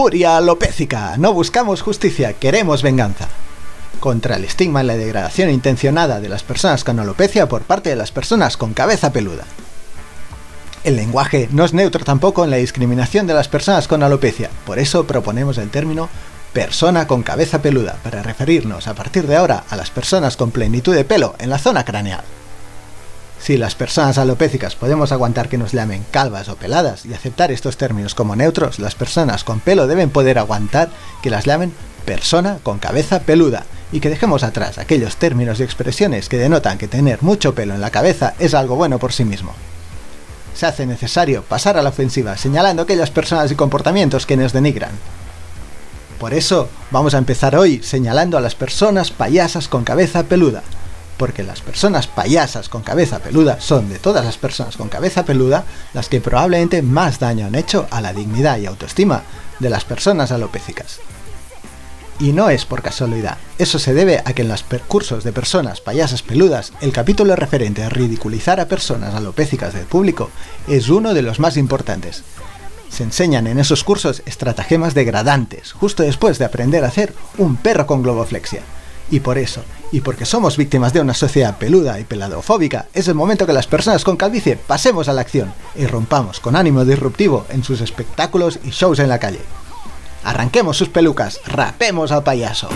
Furia alopécica. No buscamos justicia, queremos venganza. Contra el estigma y la degradación intencionada de las personas con alopecia por parte de las personas con cabeza peluda. El lenguaje no es neutro tampoco en la discriminación de las personas con alopecia, por eso proponemos el término persona con cabeza peluda para referirnos a partir de ahora a las personas con plenitud de pelo en la zona craneal. Si las personas alopécicas podemos aguantar que nos llamen calvas o peladas y aceptar estos términos como neutros, las personas con pelo deben poder aguantar que las llamen persona con cabeza peluda y que dejemos atrás aquellos términos y expresiones que denotan que tener mucho pelo en la cabeza es algo bueno por sí mismo. Se hace necesario pasar a la ofensiva señalando aquellas personas y comportamientos que nos denigran. Por eso vamos a empezar hoy señalando a las personas payasas con cabeza peluda, porque las personas payasas con cabeza peluda son de todas las personas con cabeza peluda las que probablemente más daño han hecho a la dignidad y autoestima de las personas alopécicas. Y no es por casualidad, eso se debe a que en los percursos de personas payasas peludas, el capítulo referente a ridiculizar a personas alopécicas del público es uno de los más importantes. Se enseñan en esos cursos estratagemas degradantes, justo después de aprender a hacer un perro con globoflexia. Y por eso, y porque somos víctimas de una sociedad peluda y peladofóbica, es el momento que las personas con calvicie pasemos a la acción y rompamos con ánimo disruptivo en sus espectáculos y shows en la calle. Arranquemos sus pelucas, rapemos al payaso.